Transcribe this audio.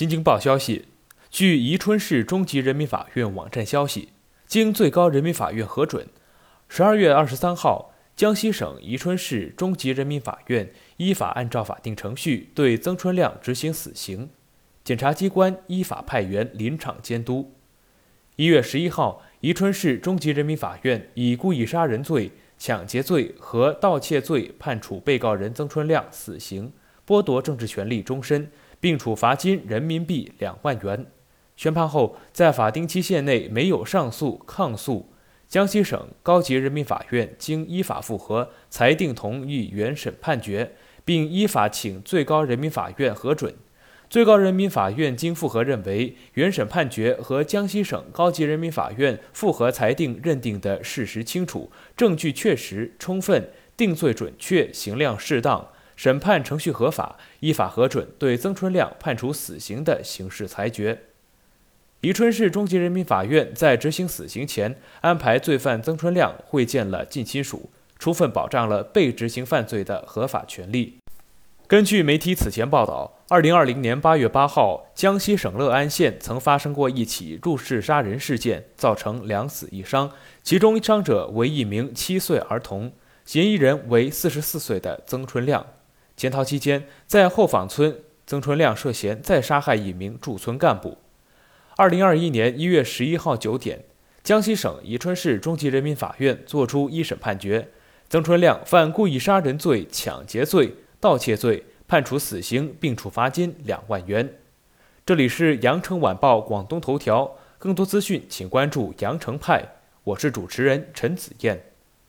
新京报消息，据宜春市中级人民法院网站消息，经最高人民法院核准，十二月二十三号，江西省宜春市中级人民法院依法按照法定程序对曾春亮执行死刑，检察机关依法派员临场监督。一月十一号，宜春市中级人民法院以故意杀人罪、抢劫罪和盗窃罪判处被告人曾春亮死刑，剥夺政治权利终身。并处罚金人民币两万元。宣判后，在法定期限内没有上诉、抗诉，江西省高级人民法院经依法复核，裁定同意原审判决，并依法请最高人民法院核准。最高人民法院经复核认为，原审判决和江西省高级人民法院复核裁定认定的事实清楚，证据确实充分，定罪准确，刑量适当。审判程序合法，依法核准对曾春亮判处死刑的刑事裁决。宜春市中级人民法院在执行死刑前，安排罪犯曾春亮会见了近亲属，充分保障了被执行犯罪的合法权利。根据媒体此前报道，二零二零年八月八号，江西省乐安县曾发生过一起入室杀人事件，造成两死一伤，其中伤者为一名七岁儿童，嫌疑人为四十四岁的曾春亮。检讨期间，在后坊村，曾春亮涉嫌再杀害一名驻村干部。二零二一年一月十一号九点，江西省宜春市中级人民法院作出一审判决，曾春亮犯故意杀人罪、抢劫罪、盗窃罪，判处死刑，并处罚金两万元。这里是羊城晚报广东头条，更多资讯请关注羊城派。我是主持人陈子燕。